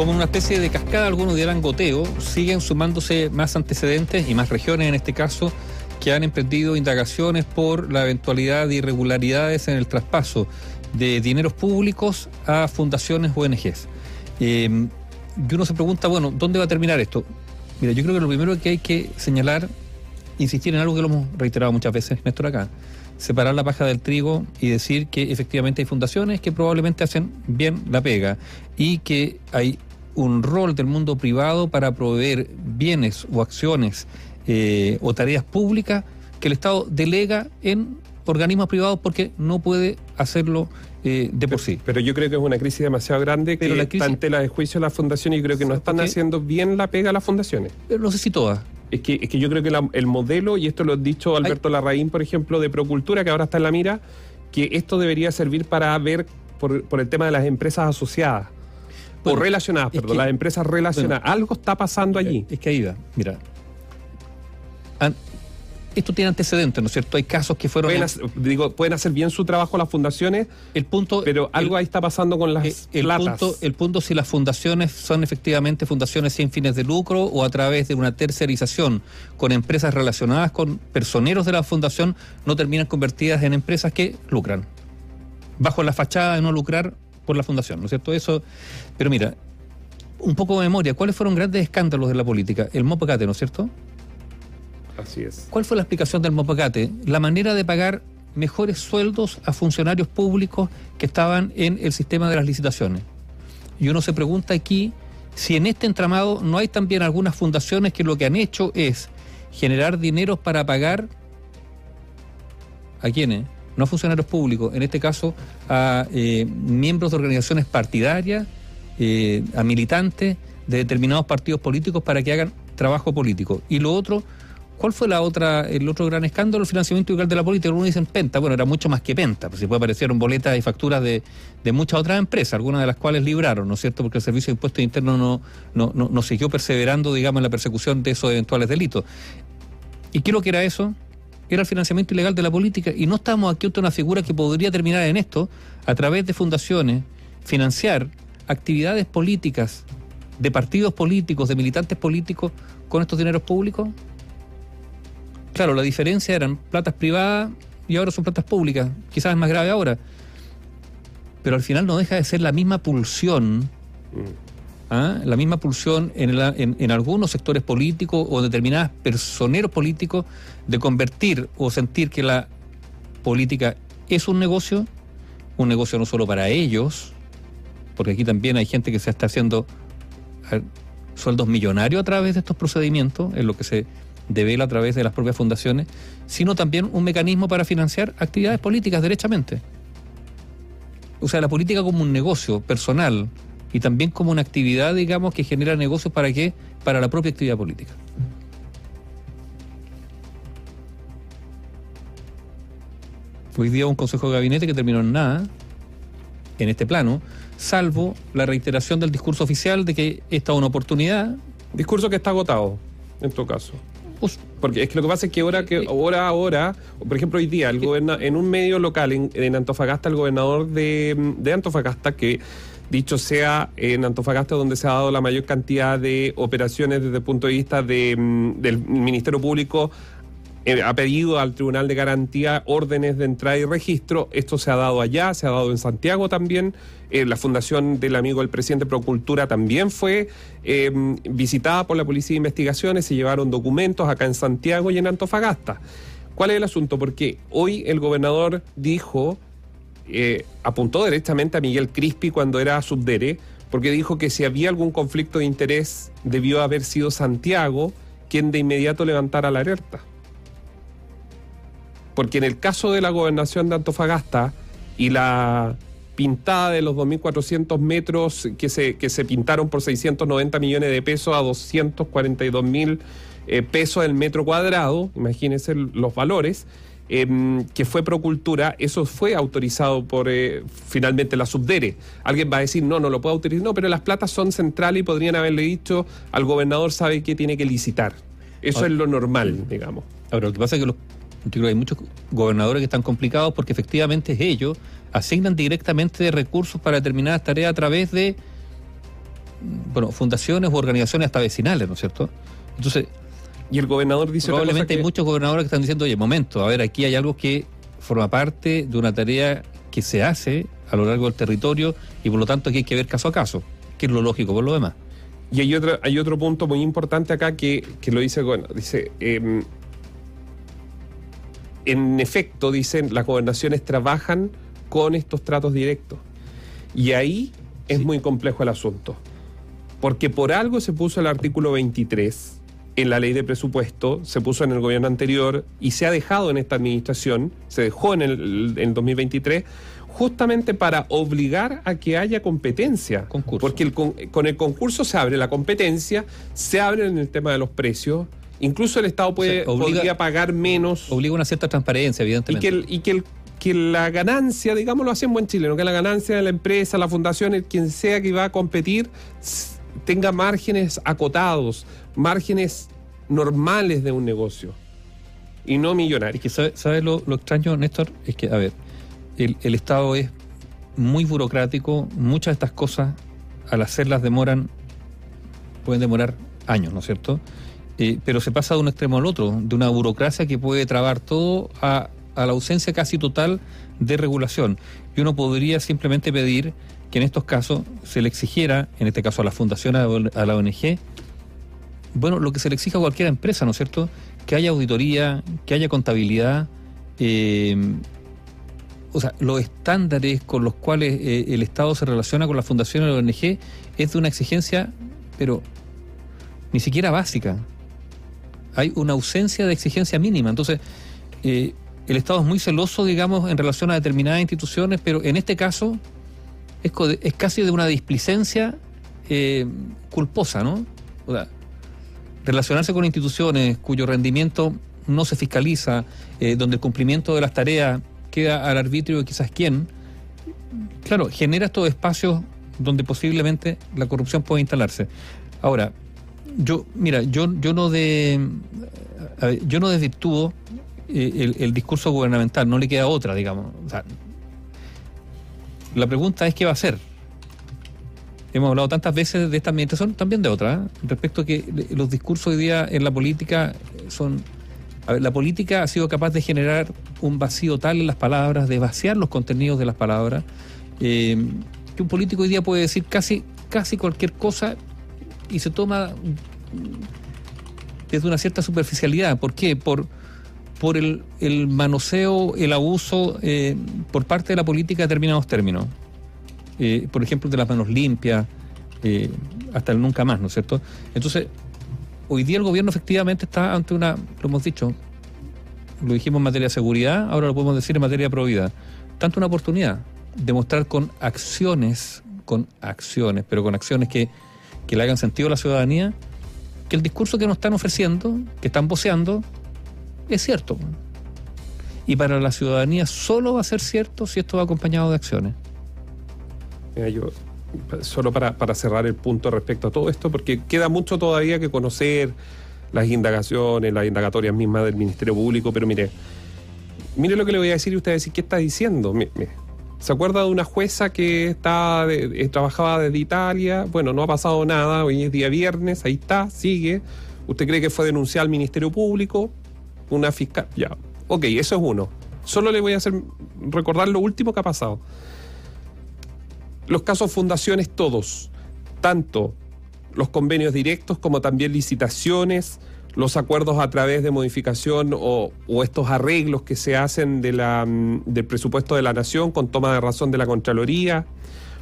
como una especie de cascada, algunos dirán goteo, siguen sumándose más antecedentes y más regiones en este caso que han emprendido indagaciones por la eventualidad de irregularidades en el traspaso de dineros públicos a fundaciones ONGs. Eh, y uno se pregunta, bueno, ¿dónde va a terminar esto? Mira, yo creo que lo primero que hay que señalar, insistir en algo que lo hemos reiterado muchas veces, Néstor, acá, separar la paja del trigo y decir que efectivamente hay fundaciones que probablemente hacen bien la pega y que hay un rol del mundo privado para proveer bienes o acciones eh, o tareas públicas que el Estado delega en organismos privados porque no puede hacerlo eh, de por sí. Pero yo creo que es una crisis demasiado grande que la crisis... está en tela de juicio las fundaciones y creo que no están haciendo bien la pega a las fundaciones. Pero no sé si todas. Es que, es que yo creo que el modelo, y esto lo ha dicho Alberto Larraín, por ejemplo, de Procultura, que ahora está en la mira, que esto debería servir para ver por, por el tema de las empresas asociadas. O relacionadas, perdón, las empresas relacionadas. Algo está pasando allí. Es que ahí va. Mira, esto tiene antecedentes, ¿no es cierto? Hay casos que fueron... Pueden, hacer, digo, pueden hacer bien su trabajo las fundaciones, el punto, pero algo ahí está pasando con las el, Punto, el punto si las fundaciones son efectivamente fundaciones sin fines de lucro o a través de una tercerización con empresas relacionadas con personeros de la fundación, no terminan convertidas en empresas que lucran. Bajo la fachada de no lucrar por la fundación, ¿no es cierto? Eso, pero mira, un poco de memoria, ¿cuáles fueron grandes escándalos de la política? El Mopacate, ¿no es cierto? Así es. ¿Cuál fue la explicación del Mopacate? La manera de pagar mejores sueldos a funcionarios públicos que estaban en el sistema de las licitaciones. Y uno se pregunta aquí si en este entramado no hay también algunas fundaciones que lo que han hecho es generar dinero para pagar a quienes, no a funcionarios públicos, en este caso a eh, miembros de organizaciones partidarias, eh, a militantes de determinados partidos políticos para que hagan trabajo político. Y lo otro, ¿Cuál fue la otra, el otro gran escándalo? El financiamiento ilegal de la política. Algunos dicen penta. Bueno, era mucho más que penta. Pues se puede aparecieron boletas y facturas de, muchas otras empresas, algunas de las cuales libraron, ¿no es cierto? Porque el Servicio de Impuestos Internos no, no, no, no siguió perseverando, digamos, en la persecución de esos eventuales delitos. ¿Y qué lo que era eso? Era el financiamiento ilegal de la política. Y no estamos aquí ante una figura que podría terminar en esto, a través de fundaciones, financiar actividades políticas de partidos políticos, de militantes políticos, con estos dineros públicos claro, la diferencia eran platas privadas y ahora son platas públicas. Quizás es más grave ahora. Pero al final no deja de ser la misma pulsión, mm. ¿Ah? la misma pulsión en, algunos sectores políticos o determinados personeros políticos de convertir o sentir que la política es un negocio, un negocio no solo para ellos, porque aquí también hay gente que se está haciendo sueldos millonarios a través de estos procedimientos, en lo que se devela a través de las propias fundaciones, sino también un mecanismo para financiar actividades políticas derechamente. O sea, la política como un negocio personal y también como una actividad, digamos, que genera negocios para qué? Para la propia actividad política. Hoy día un consejo de gabinete que terminó en nada, en este plano, salvo la reiteración del discurso oficial de que esta es una oportunidad. Discurso que está agotado, en todo caso. Porque es que lo que pasa es que ahora, que ahora, ahora, por ejemplo, hoy día, el en un medio local en, Antofagasta, el gobernador de, Antofagasta, que dicho sea en Antofagasta donde se ha dado la mayor cantidad de operaciones desde el punto de vista de, mm, del Ministerio Público eh, ha pedido al Tribunal de Garantía órdenes de entrada y registro. Esto se ha dado allá, se ha dado en Santiago también. Eh, la fundación del amigo del presidente Procultura también fue eh, visitada por la Policía de Investigaciones. Se llevaron documentos acá en Santiago y en Antofagasta. ¿Cuál es el asunto? Porque hoy el gobernador dijo, apuntó directamente a Miguel Crispi cuando era subdere, porque dijo que si había algún conflicto de interés debió haber sido Santiago quien de inmediato levantara la alerta. Porque en el caso de la gobernación de Antofagasta y la pintada de los 2.400 metros que se, que se pintaron por 690 millones de pesos a 242 mil eh, pesos el metro cuadrado, imagínense los valores, em, que fue Procultura, eso fue autorizado por eh, finalmente la Subdere. Alguien va a decir, no, no lo puedo autorizar, no, pero las platas son centrales y podrían haberle dicho al gobernador sabe que tiene que licitar. Eso es lo normal, digamos. Ahora, lo que pasa es que los hay muchos gobernadores que están complicados porque efectivamente ellos asignan directamente recursos para determinadas tareas a través de bueno, fundaciones u organizaciones hasta vecinales, ¿no es cierto? Entonces, y el gobernador dice probablemente hay muchos gobernadores que están diciendo, oye, momento, a ver, aquí hay algo que forma parte de una tarea que se hace a lo largo del territorio y por lo tanto aquí hay que ver caso a caso, que es lo lógico por lo demás. Y hay otro, hay otro punto muy importante acá que, lo dice, bueno, dice, em, en efecto, dicen, las gobernaciones trabajan con estos tratos directos. Y ahí es muy complejo el asunto. Porque por algo se puso el artículo 23 en la ley de presupuesto, se puso en el gobierno anterior y se ha dejado en esta administración, se dejó en el en 2023, justamente para obligar a que haya competencia. Porque el, con el concurso se abre la competencia, se abre en el tema de los precios, incluso el Estado puede, podría pagar menos. Obliga una cierta transparencia, evidentemente. Y que, y que, que la ganancia, digamos, lo en buen chileno, que la ganancia de la empresa, la fundación, quien sea que va a competir, tenga márgenes acotados, márgenes normales de un negocio y no millonarios. Es que, ¿sabes lo, extraño, Néstor? Es que, a ver, el, el, Estado es muy burocrático, muchas de estas cosas, al hacerlas demoran, pueden demorar años, ¿no es cierto? Eh, pero se pasa de un extremo al otro, de una burocracia que puede trabar todo a, a la ausencia casi total de regulación. Y uno podría simplemente pedir que en estos casos se le exigiera, en este caso a la fundación, a la ONG, bueno, lo que se le exija a cualquier empresa, ¿no es cierto? Que haya auditoría, que haya contabilidad, eh, o sea, los estándares con los cuales eh, el Estado se relaciona con la fundación y la ONG es de una exigencia, pero ni siquiera básica. Hay una ausencia de exigencia mínima. Entonces, eh, el Estado es muy celoso, digamos, en relación a determinadas instituciones, pero en este caso es, casi de una displicencia eh, culposa, ¿no? O sea, relacionarse con instituciones cuyo rendimiento no se fiscaliza, eh, donde el cumplimiento de las tareas queda al arbitrio de quizás quién, claro, genera estos espacios donde posiblemente la corrupción puede instalarse. Ahora, yo, mira, yo, yo no de yo no desvirtúo eh, el, discurso gubernamental, no le queda otra, digamos. La pregunta es qué va a hacer. Hemos hablado tantas veces de esta administración, también de otra, ¿eh? respecto a que los discursos hoy día en la política son... La política ha sido capaz de generar un vacío tal en las palabras, de vaciar los contenidos de las palabras, eh, que un político hoy día puede decir casi, casi cualquier cosa y se toma desde una cierta superficialidad. ¿Por qué? Por, por el, el manoseo, el abuso eh, por parte de la política de determinados términos. Eh, por ejemplo, de las manos limpias, eh, hasta el nunca más, ¿no es cierto? Entonces, hoy día el gobierno efectivamente está ante una, lo hemos dicho, lo dijimos en materia de seguridad, ahora lo podemos decir en materia de probidad, tanto una oportunidad de mostrar con acciones, con acciones, pero con acciones que, que le hagan sentido a la ciudadanía, que el discurso que nos están ofreciendo, que están voceando, es cierto. Y para la ciudadanía solo va a ser cierto si esto va acompañado de acciones. Yo, solo para, cerrar el punto respecto a todo esto, porque queda mucho todavía que conocer las indagaciones, las indagatorias mismas del Ministerio Público, pero mire, mire lo que le voy a decir y usted va a decir, ¿qué está diciendo? ¿Se acuerda de una jueza que está eh, trabajaba desde Italia? Bueno, no ha pasado nada, hoy es día viernes, ahí está, sigue. ¿Usted cree que fue denunciado al Ministerio Público? una fiscal. Ya, ok, eso es uno. Solo le voy a hacer recordar lo último que ha pasado. Los casos fundaciones todos, tanto los convenios directos como también licitaciones, los acuerdos a través de modificación o, estos arreglos que se hacen de la, mm, del presupuesto de la nación con toma de razón de la Contraloría.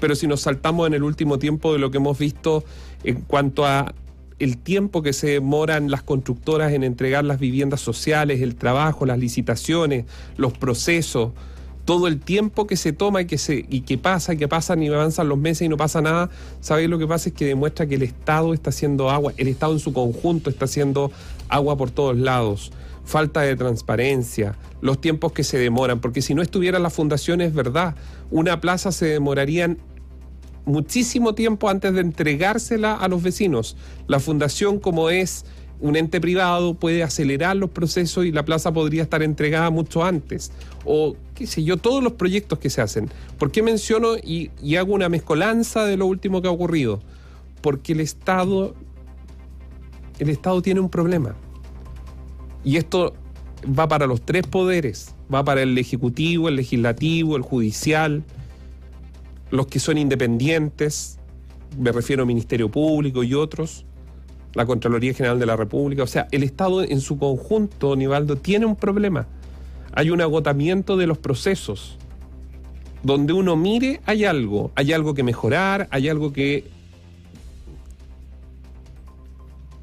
Pero si nos saltamos en el último tiempo de lo que hemos visto en cuanto a el tiempo que se demoran las constructoras en entregar las viviendas sociales, el trabajo, las licitaciones, los procesos, todo el tiempo que se toma y que se y que pasa y que pasan y avanzan los meses y no pasa nada, ¿sabéis lo que pasa? Es que demuestra que el Estado está haciendo agua, el Estado en su conjunto está haciendo agua por todos lados. Falta de transparencia, los tiempos que se demoran, porque si no estuviera la fundación es verdad, una plaza se demorarían muchísimo tiempo antes de entregársela a los vecinos. La fundación, como es un ente privado, puede acelerar los procesos y la plaza podría estar entregada mucho antes. O, qué sé yo, todos los proyectos que se hacen. ¿Por qué menciono y, hago una mezcolanza de lo último que ha ocurrido? porque el Estado, el Estado tiene un problema. Y esto va para los tres poderes, va para el Ejecutivo, el Legislativo, el Judicial, los que son independientes, me refiero al Ministerio Público y otros, la Contraloría General de la República, o sea, el Estado en su conjunto, Nivaldo, tiene un problema. Hay un agotamiento de los procesos. Donde uno mire, hay algo, hay algo que mejorar, hay algo que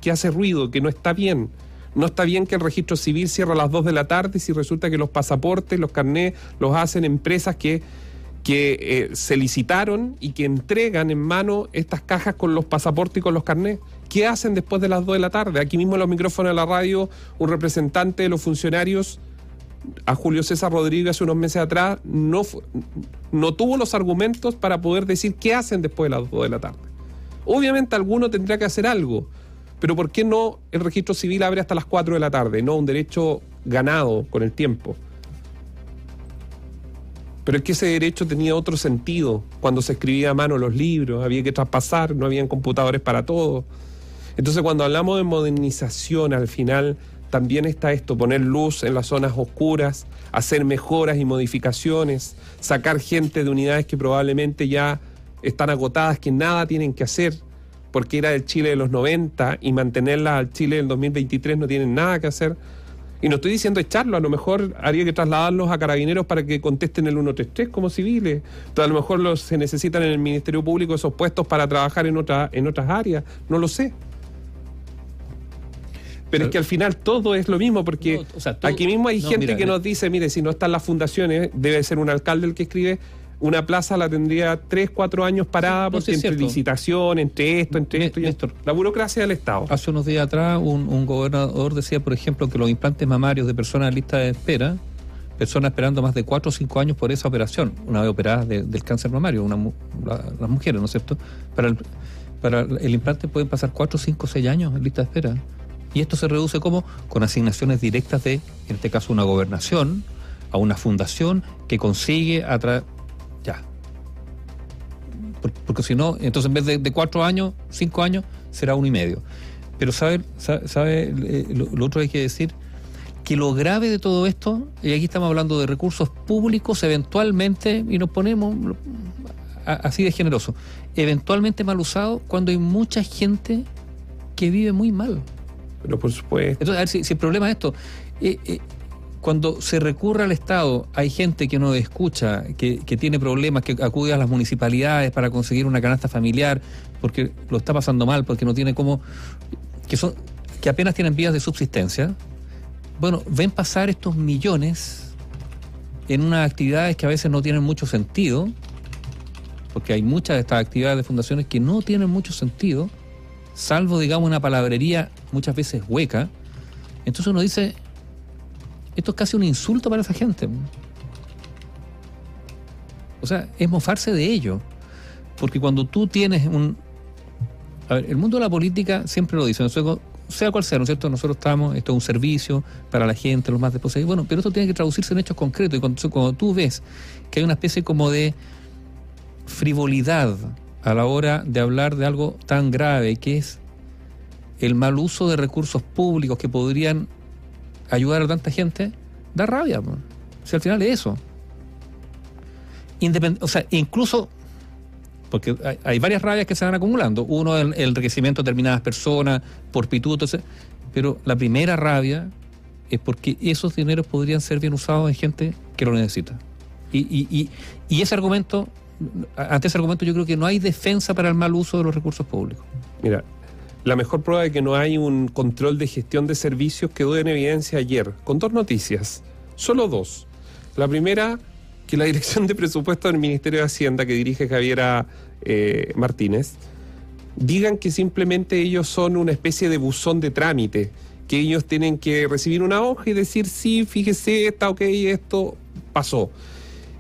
que hace ruido, que no está bien. No está bien que el registro civil cierre a las 2 de la tarde si resulta que los pasaportes, los carnés, los hacen empresas que, que eh, se licitaron y que entregan en mano estas cajas con los pasaportes y con los carnés. ¿Qué hacen después de las 2 de la tarde? Aquí mismo en los micrófonos de la radio, un representante de los funcionarios, a Julio César Rodríguez hace unos meses atrás, no, no tuvo los argumentos para poder decir qué hacen después de las 2 de la tarde. Obviamente alguno tendría que hacer algo, pero ¿por qué no el registro civil abre hasta las 4 de la tarde? No un derecho ganado con el tiempo. Pero es que ese derecho tenía otro sentido cuando se escribía a mano los libros, había que traspasar, no habían computadores para todo. Entonces cuando hablamos de modernización, al final también está esto, poner luz en las zonas oscuras, hacer mejoras y modificaciones, sacar gente de unidades que probablemente ya están agotadas, que nada tienen que hacer porque era el Chile de los 90 y mantenerla al Chile del 2023 no tienen nada que hacer. Y no estoy diciendo echarlo, a lo mejor haría que trasladarlos a carabineros para que contesten el 133 como civiles. Entonces, a lo mejor los, se necesitan en el Ministerio Público esos puestos para trabajar en, otra, en otras áreas, no lo sé. Pero es que al final todo es lo mismo, porque aquí mismo hay gente que nos dice, mire, si no están las fundaciones, debe ser un alcalde el que escribe, una plaza la tendría tres, cuatro años parada porque entre licitación, entre esto, entre esto y esto. La burocracia del Estado. Hace unos días atrás un, gobernador decía, por ejemplo, que los implantes mamarios de personas en lista de espera, personas esperando más de cuatro o cinco años por esa operación, una vez operadas del cáncer mamario, una, las mujeres, ¿no es cierto? Para el, para el implante pueden pasar cuatro, cinco, seis años en lista de espera. Y esto se reduce como con asignaciones directas de, en este caso, una gobernación a una fundación que consigue a porque si no, entonces en vez de, cuatro años, cinco años, será uno y medio. Pero sabe, sabe, eh, lo, otro hay que decir, que lo grave de todo esto, y aquí estamos hablando de recursos públicos, eventualmente, y nos ponemos así de generoso, eventualmente mal usados cuando hay mucha gente que vive muy mal. Pero por supuesto. Entonces, a ver si, el problema es esto. Eh, eh, cuando se recurre al Estado, hay gente que no escucha, que, tiene problemas, que acude a las municipalidades para conseguir una canasta familiar, porque lo está pasando mal, porque no tiene cómo, que son, que apenas tienen vías de subsistencia. Bueno, ven pasar estos millones en unas actividades que a veces no tienen mucho sentido, porque hay muchas de estas actividades de fundaciones que no tienen mucho sentido, salvo, digamos, una palabrería muchas veces hueca. Entonces uno dice, esto es casi un insulto para esa gente. O sea, es mofarse de ello. Porque cuando tú tienes un... A ver, el mundo de la política siempre lo dice, sea cual sea, ¿no es cierto? Nosotros estamos, esto es un servicio para la gente, los más desposeídos. Bueno, pero esto tiene que traducirse en hechos concretos. Y cuando tú ves que hay una especie como de frivolidad a la hora de hablar de algo tan grave que es el mal uso de recursos públicos que podrían ayudar a tanta gente, da rabia. Si al final es eso. o sea, incluso, porque hay, varias rabias que se van acumulando. Uno, el, el enriquecimiento de determinadas personas, por pituto, pero la primera rabia es porque esos dineros podrían ser bien usados en gente que lo necesita. Y, y, y, y ese argumento, ante ese argumento yo creo que no hay defensa para el mal uso de los recursos públicos. Mira, la mejor prueba de que no hay un control de gestión de servicios quedó en evidencia ayer, con dos noticias, solo dos. La primera, que la Dirección de Presupuesto del Ministerio de Hacienda, que dirige Javiera eh, Martínez, digan que simplemente ellos son una especie de buzón de trámite, que ellos tienen que recibir una hoja y decir, sí, fíjese, está ok, esto pasó.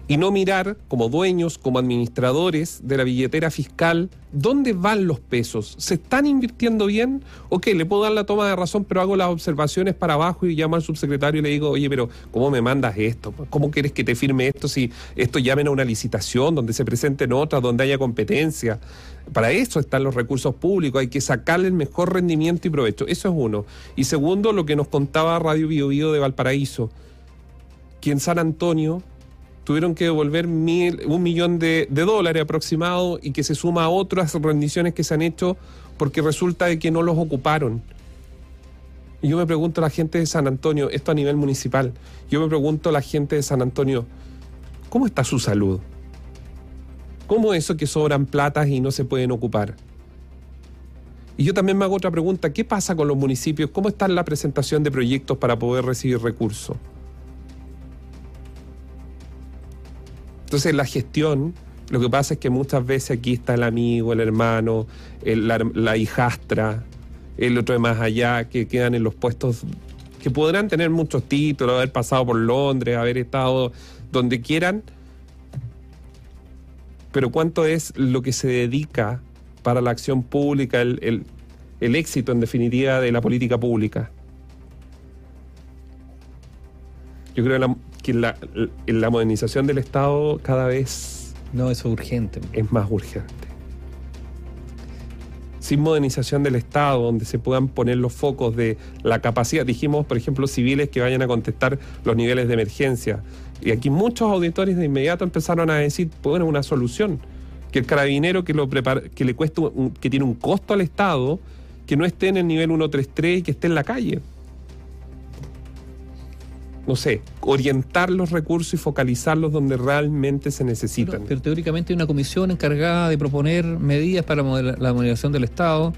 Y no mirar como dueños, como administradores de la billetera fiscal, dónde van los pesos. ¿Se están invirtiendo bien? Ok, le puedo dar la toma de razón, pero hago las observaciones para abajo y llamo al subsecretario y le digo, oye, pero ¿cómo me mandas esto? ¿Cómo quieres que te firme esto si esto llamen a una licitación donde se presenten otras, donde haya competencia? Para eso están los recursos públicos, hay que sacarle el mejor rendimiento y provecho. Eso es uno. Y segundo, lo que nos contaba Radio Bio, Bio de Valparaíso, que en San Antonio tuvieron que devolver mil, un millón de, dólares aproximado y que se suma a otras rendiciones que se han hecho porque resulta de que no los ocuparon. Y yo me pregunto a la gente de San Antonio, esto a nivel municipal, yo me pregunto a la gente de San Antonio, ¿cómo está su salud? ¿Cómo eso que sobran platas y no se pueden ocupar? Y yo también me hago otra pregunta, ¿qué pasa con los municipios? ¿Cómo está la presentación de proyectos para poder recibir recursos? Entonces la gestión, lo que pasa es que muchas veces aquí está el amigo, el hermano, la, hijastra, el otro de más allá, que quedan en los puestos que podrán tener muchos títulos, haber pasado por Londres, haber estado donde quieran, pero cuánto es lo que se dedica para la acción pública, el, el éxito en definitiva de la política pública. Yo creo que la, que la, la modernización del Estado cada vez... No, es urgente. Es más urgente. Sin modernización del Estado, donde se puedan poner los focos de la capacidad, dijimos, por ejemplo, civiles que vayan a contestar los niveles de emergencia. Y aquí muchos auditores de inmediato empezaron a decir, bueno, una solución, que el carabinero que, lo prepara, que le cuesta, que tiene un costo al Estado, que no esté en el nivel 133 y que esté en la calle no sé, orientar los recursos y focalizarlos donde realmente se necesitan. Pero, teóricamente hay una comisión encargada de proponer medidas para la modernización del Estado.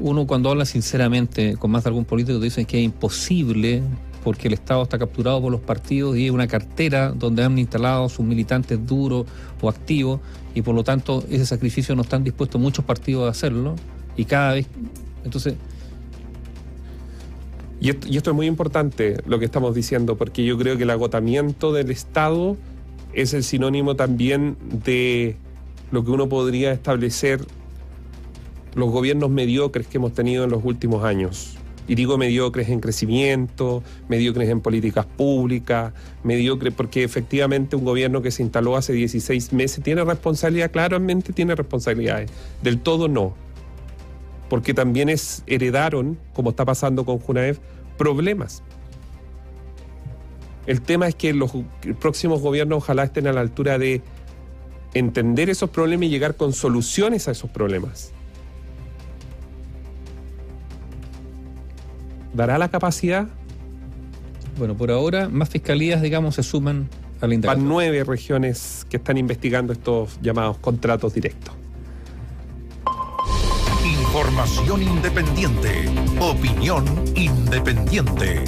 Uno cuando habla sinceramente con más de algún político dicen que es imposible porque el Estado está capturado por los partidos y hay una cartera donde han instalado sus militantes duros o activos y por lo tanto ese sacrificio no están dispuestos muchos partidos a hacerlo y cada vez entonces y esto, es muy importante lo que estamos diciendo, porque yo creo que el agotamiento del Estado es el sinónimo también de lo que uno podría establecer los gobiernos mediocres que hemos tenido en los últimos años. Y digo mediocres en crecimiento, mediocres en políticas públicas, mediocres porque efectivamente un gobierno que se instaló hace 16 meses tiene responsabilidad, claramente tiene responsabilidades. Del todo no porque también es, heredaron, como está pasando con Junaev, problemas. El tema es que los próximos gobiernos ojalá estén a la altura de entender esos problemas y llegar con soluciones a esos problemas. ¿Dará la capacidad? Bueno, por ahora más fiscalías, digamos, se suman a la Van nueve regiones que están investigando estos llamados contratos directos. Información independiente. Opinión independiente.